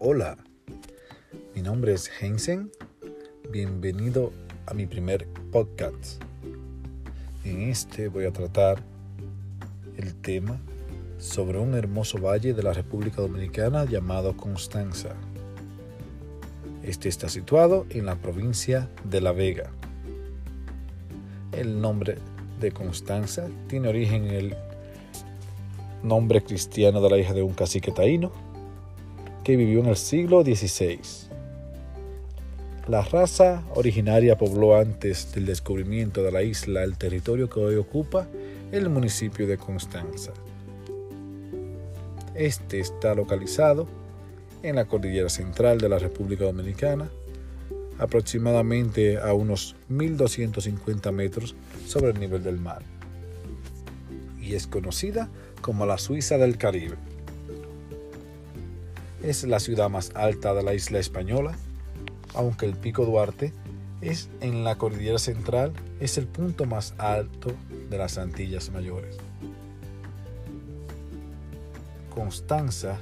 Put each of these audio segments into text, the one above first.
Hola, mi nombre es Hensen. Bienvenido a mi primer podcast. En este voy a tratar el tema sobre un hermoso valle de la República Dominicana llamado Constanza. Este está situado en la provincia de La Vega. El nombre de Constanza tiene origen en el nombre cristiano de la hija de un cacique taíno que vivió en el siglo XVI. La raza originaria pobló antes del descubrimiento de la isla el territorio que hoy ocupa el municipio de Constanza. Este está localizado en la cordillera central de la República Dominicana, aproximadamente a unos 1250 metros sobre el nivel del mar, y es conocida como la Suiza del Caribe. Es la ciudad más alta de la isla española, aunque el Pico Duarte es en la cordillera central, es el punto más alto de las Antillas Mayores. Constanza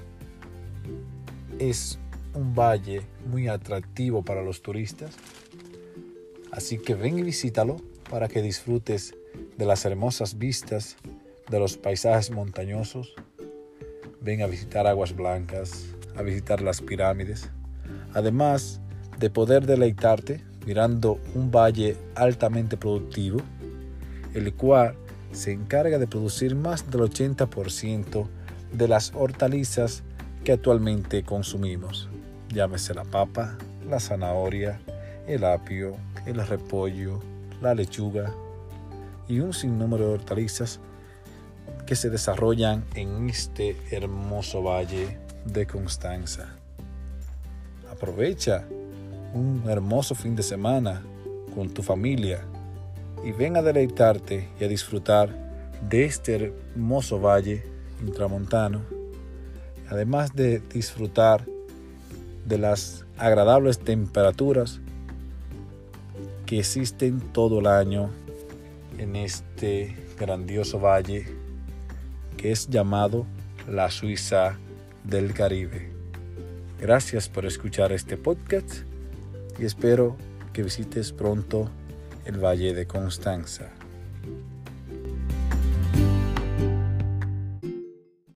es un valle muy atractivo para los turistas, así que ven y visítalo para que disfrutes de las hermosas vistas de los paisajes montañosos. Ven a visitar aguas blancas, a visitar las pirámides, además de poder deleitarte mirando un valle altamente productivo, el cual se encarga de producir más del 80% de las hortalizas que actualmente consumimos. Llámese la papa, la zanahoria, el apio, el repollo, la lechuga y un sinnúmero de hortalizas que se desarrollan en este hermoso valle de Constanza. Aprovecha un hermoso fin de semana con tu familia y ven a deleitarte y a disfrutar de este hermoso valle intramontano, además de disfrutar de las agradables temperaturas que existen todo el año en este grandioso valle que es llamado la Suiza del Caribe. Gracias por escuchar este podcast y espero que visites pronto el Valle de Constanza.